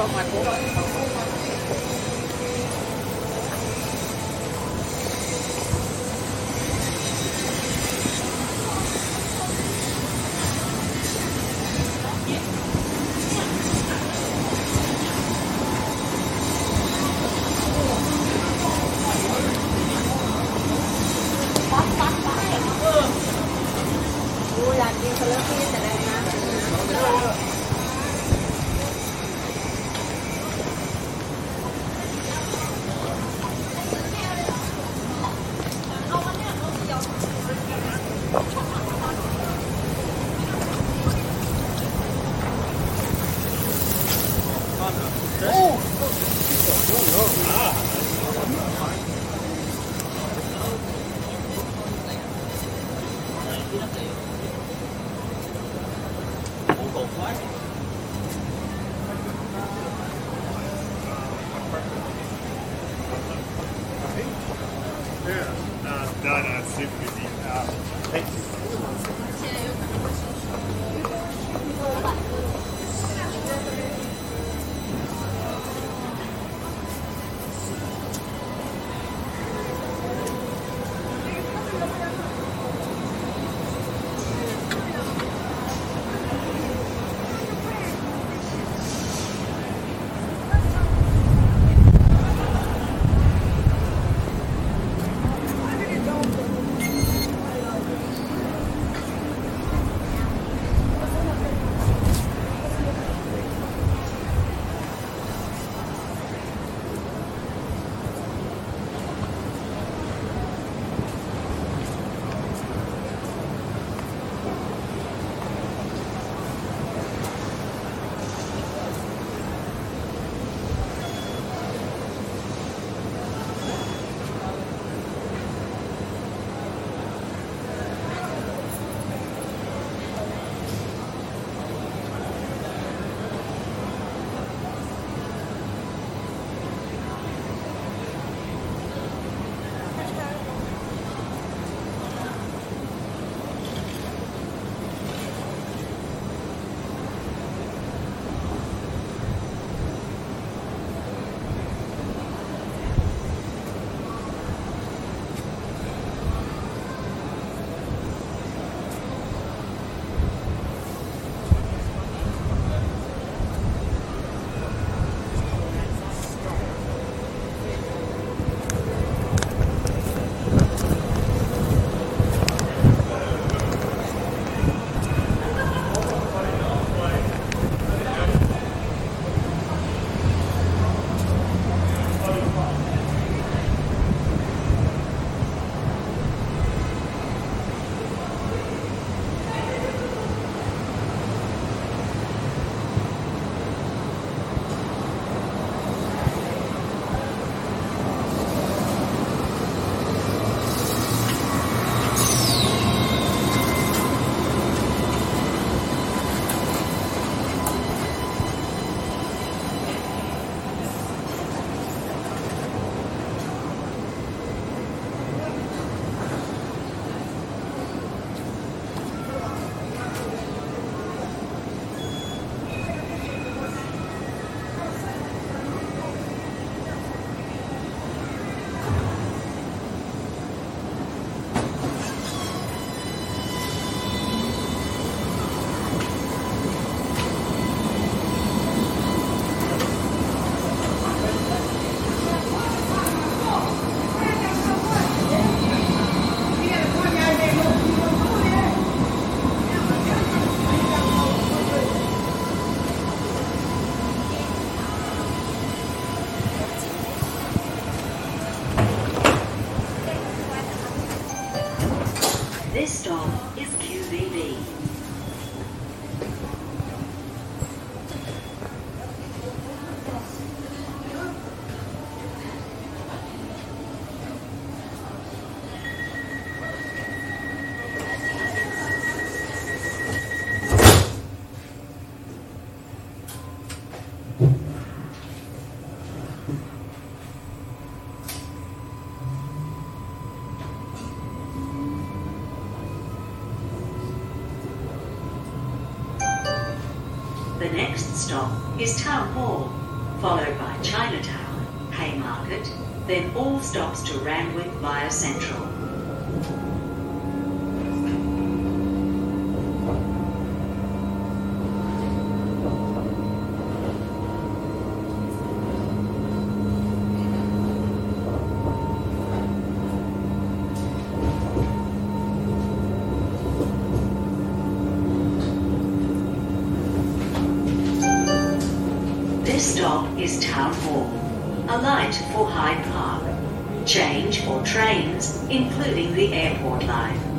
装满，装满。This stop is The next stop is Town Hall. followed by Chinatown, Haymarket, then all stops to Randwick via Central. Stop is Town Hall. Alight for Hyde Park. Change for trains, including the airport line.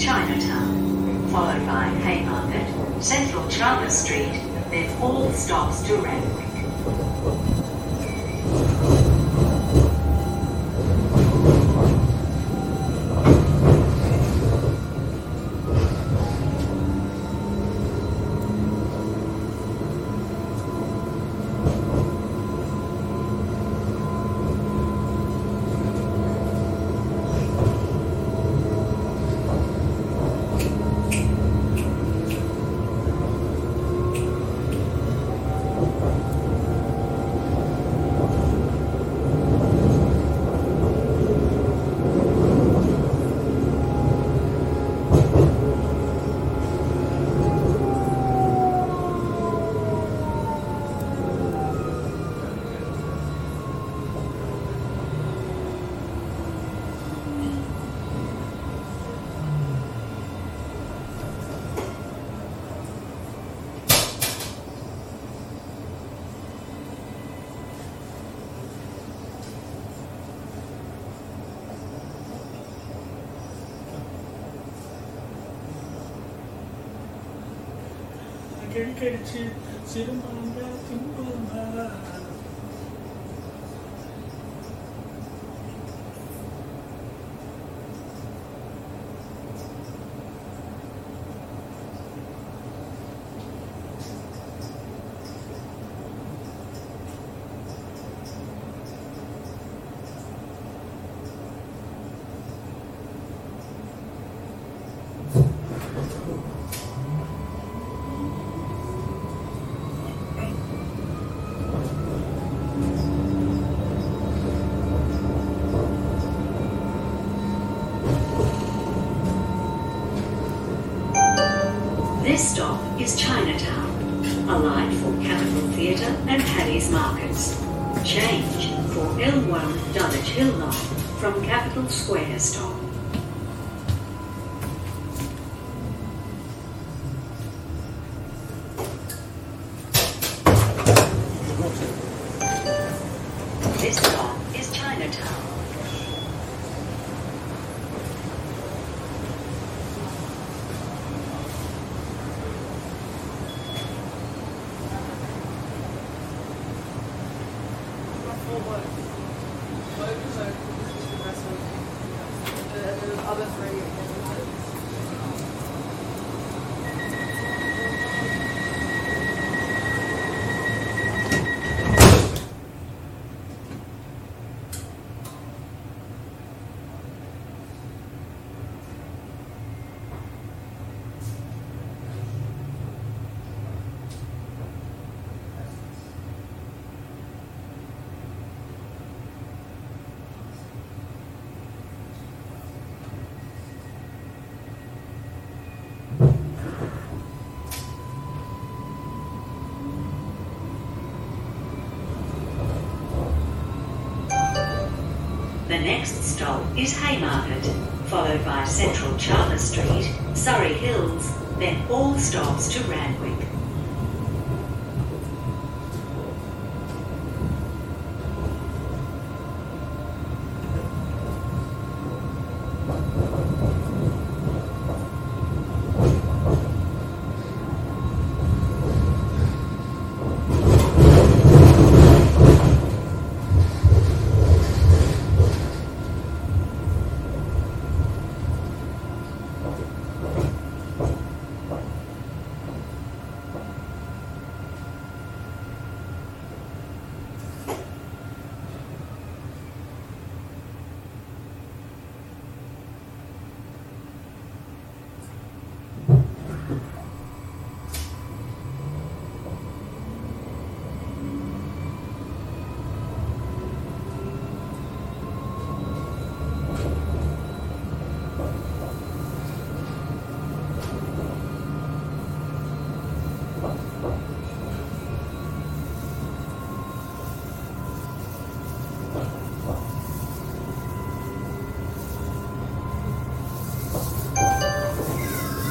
Chinatown, followed by Haymarket, Central Chalmers Street, then all stops to Randwick. கிழக்கடிச்சு சிறுபாம்பா திம்பா is Chinatown, alight for Capitol Theatre and Paddy's Markets. Change for L1 Dulwich Hill Line from Capitol Square stop. This stop is Chinatown. What for what? What is our this is the rest of next stop is Haymarket, followed by Central Chalmers Street, Surry Hills, then all stops to Randwick.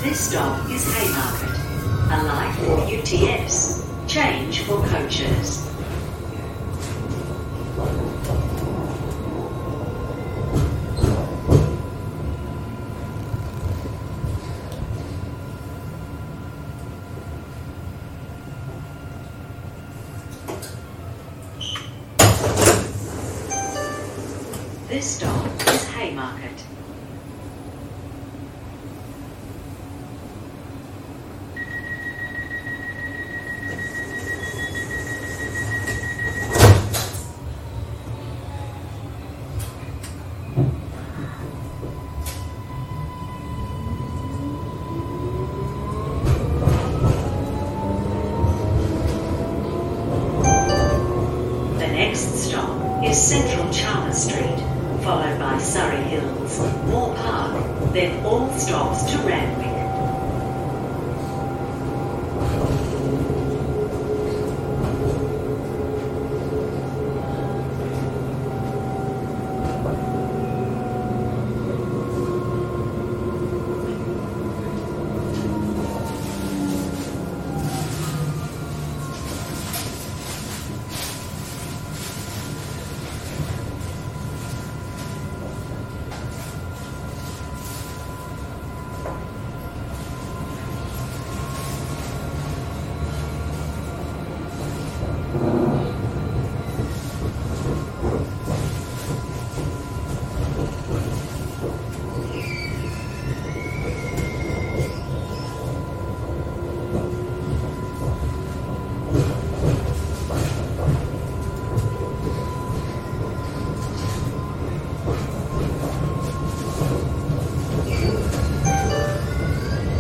This stop is Haymarket, a light for UTS, change for coaches. Stops to Randwick.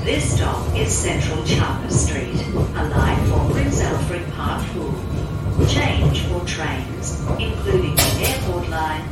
This stop is Central Chalmers Street, a line Prince Alfred Park Pool. Change for trains, including the Airport Line,